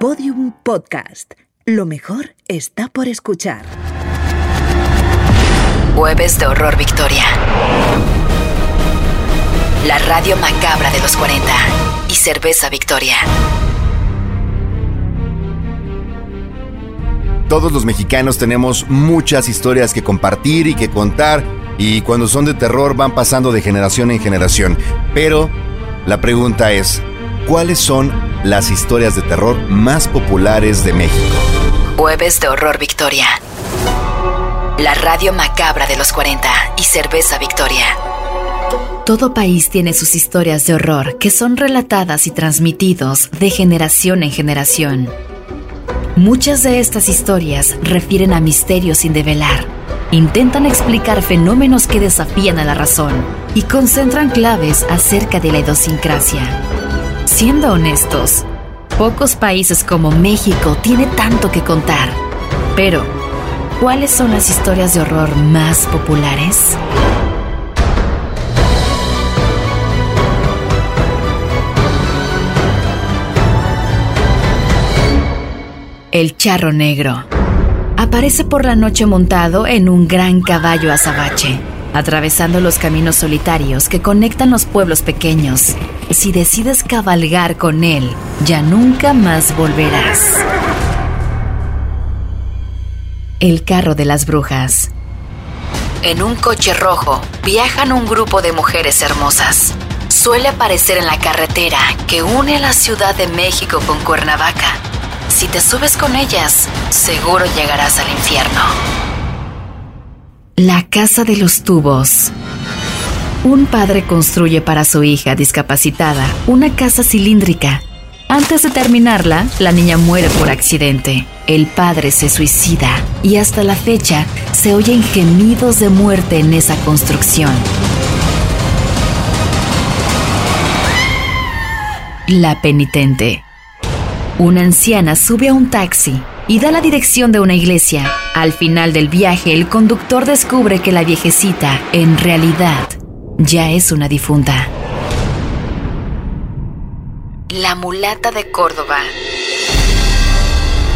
Podium Podcast. Lo mejor está por escuchar. Jueves de Horror Victoria. La radio macabra de los 40 y Cerveza Victoria. Todos los mexicanos tenemos muchas historias que compartir y que contar y cuando son de terror van pasando de generación en generación. Pero la pregunta es, ¿cuáles son las historias de terror más populares de México? Jueves de Horror Victoria. La radio macabra de los 40 y Cerveza Victoria. Todo país tiene sus historias de horror que son relatadas y transmitidos de generación en generación. Muchas de estas historias refieren a misterios sin develar, intentan explicar fenómenos que desafían a la razón y concentran claves acerca de la idiosincrasia. Siendo honestos, pocos países como México tiene tanto que contar. Pero, ¿cuáles son las historias de horror más populares? El charro negro. Aparece por la noche montado en un gran caballo azabache, atravesando los caminos solitarios que conectan los pueblos pequeños. Si decides cabalgar con él, ya nunca más volverás. El carro de las brujas. En un coche rojo viajan un grupo de mujeres hermosas. Suele aparecer en la carretera que une la Ciudad de México con Cuernavaca si te subes con ellas, seguro llegarás al infierno. La casa de los tubos. Un padre construye para su hija discapacitada una casa cilíndrica. Antes de terminarla, la niña muere por accidente. El padre se suicida y hasta la fecha se oyen gemidos de muerte en esa construcción. La penitente. Una anciana sube a un taxi y da la dirección de una iglesia. Al final del viaje, el conductor descubre que la viejecita, en realidad, ya es una difunta. La mulata de Córdoba.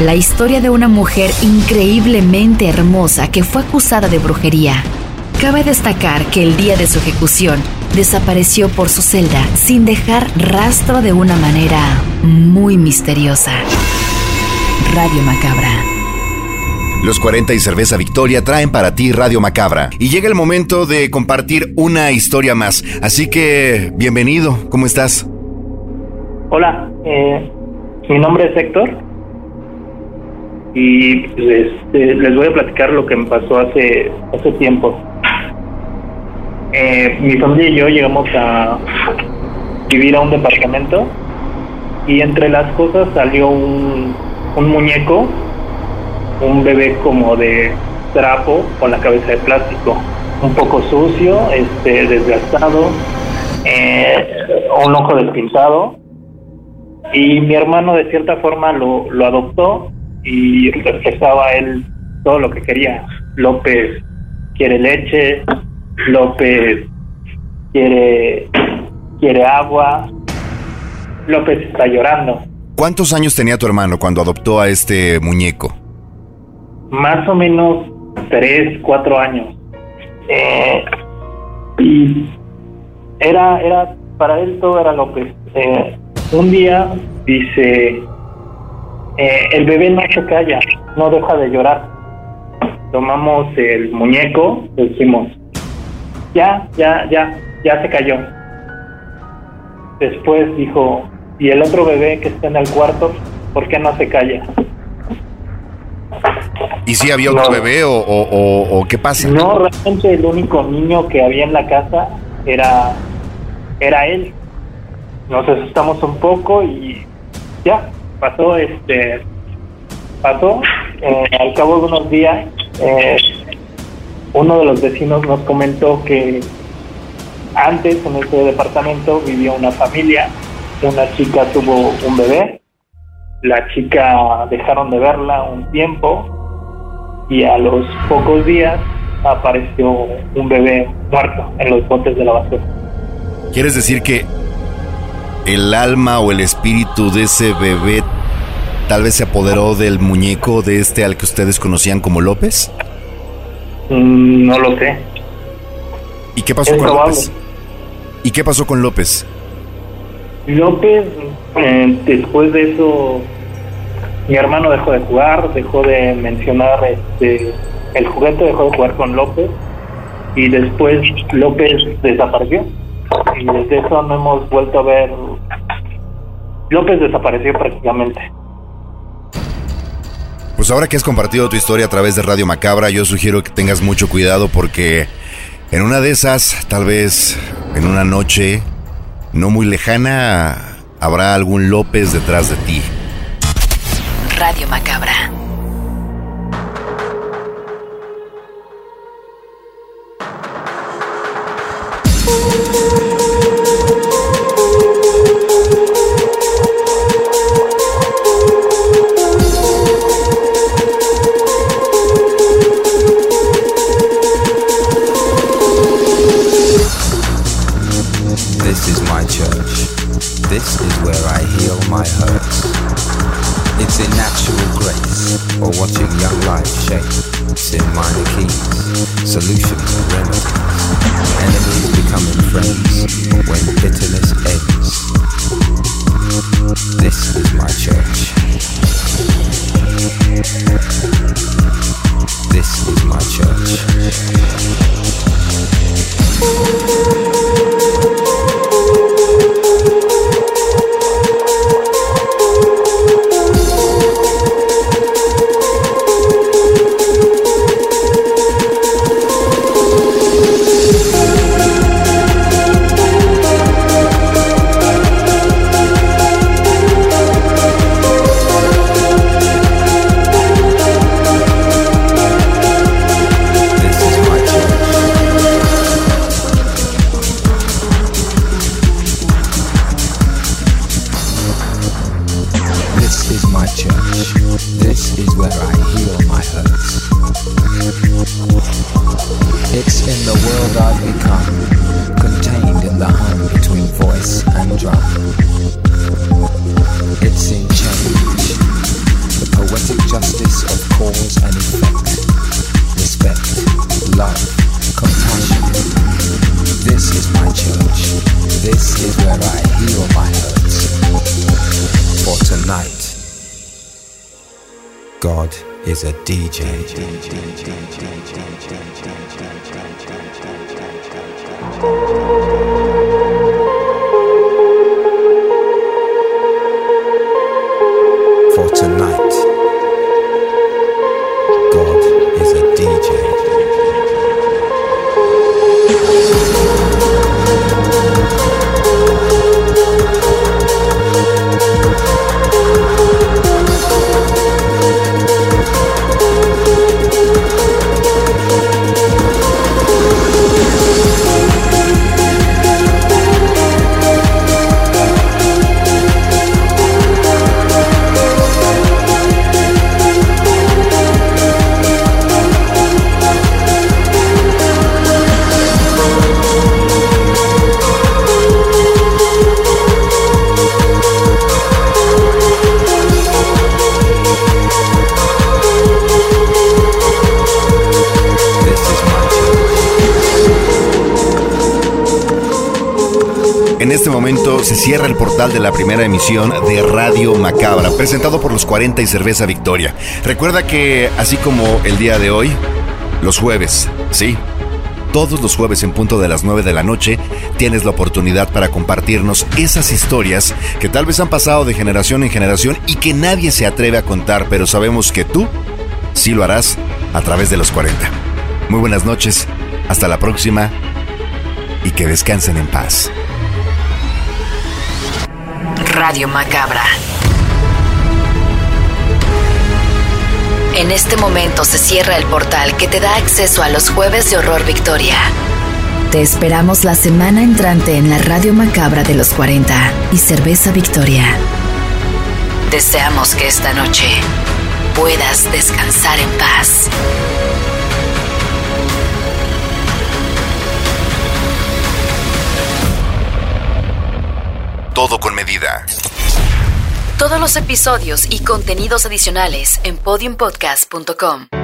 La historia de una mujer increíblemente hermosa que fue acusada de brujería. Cabe destacar que el día de su ejecución desapareció por su celda sin dejar rastro de una manera muy misteriosa. Radio Macabra. Los 40 y Cerveza Victoria traen para ti Radio Macabra. Y llega el momento de compartir una historia más. Así que, bienvenido. ¿Cómo estás? Hola, eh, mi nombre es Héctor. Y este, les voy a platicar lo que me pasó hace, hace tiempo. Eh, mi familia y yo llegamos a vivir a un departamento y entre las cosas salió un, un muñeco, un bebé como de trapo con la cabeza de plástico, un poco sucio, este, desgastado, eh, un ojo despintado y mi hermano de cierta forma lo, lo adoptó y reflejaba él todo lo que quería. López quiere leche, López quiere, quiere agua, López está llorando. ¿Cuántos años tenía tu hermano cuando adoptó a este muñeco? Más o menos tres, cuatro años. Eh, y era, era, para él todo era López. Eh, un día dice, eh, el bebé no se calla, no deja de llorar. Tomamos el muñeco, decimos, ya, ya, ya, ya se cayó. Después dijo, ¿y el otro bebé que está en el cuarto, por qué no se calla? ¿Y si había otro bebé o, o, qué pasa? No, realmente el único niño que había en la casa era, era él. Nos asustamos un poco y ya, pasó, este, pasó. Eh, al cabo de unos días, eh, uno de los vecinos nos comentó que antes en este departamento vivía una familia, una chica tuvo un bebé, la chica dejaron de verla un tiempo y a los pocos días apareció un bebé muerto en los botes de la basura. ¿Quieres decir que el alma o el espíritu de ese bebé tal vez se apoderó del muñeco de este al que ustedes conocían como López? Mm, no lo sé. ¿Y qué pasó Es con probable. López? ¿Y qué pasó con López? López, eh, después de eso, mi hermano dejó de jugar, dejó de mencionar este, el juguete, dejó de jugar con López y después López desapareció. Y desde eso no hemos vuelto a ver. López desapareció prácticamente. Pues ahora que has compartido tu historia a través de Radio Macabra, yo sugiero que tengas mucho cuidado porque en una de esas, tal vez en una noche no muy lejana, habrá algún López detrás de ti. Radio Macabra. It's in minor keys, solutions and remedies. Enemies becoming friends when bitterness ends. This is my church. This is my church. Is where I heal my hurts. It's in the world I've become, contained in the hum between voice and drum. It's in change, the poetic justice of cause and effect. Respect, love, compassion. This is my church. This is where I heal my hurts. For tonight, God is a DJ. For En este momento se cierra el portal de la primera emisión de Radio Macabra, presentado por los 40 y Cerveza Victoria. Recuerda que, así como el día de hoy, los jueves, sí, todos los jueves en punto de las 9 de la noche, tienes la oportunidad para compartirnos esas historias que tal vez han pasado de generación en generación y que nadie se atreve a contar, pero sabemos que tú sí lo harás a través de los 40. Muy buenas noches, hasta la próxima y que descansen en paz. Radio Macabra. En este momento se cierra el portal que te da acceso a los jueves de Horror Victoria. Te esperamos la semana entrante en la Radio Macabra de los 40 y Cerveza Victoria. Deseamos que esta noche puedas descansar en paz. Todos los episodios y contenidos adicionales en podiumpodcast.com.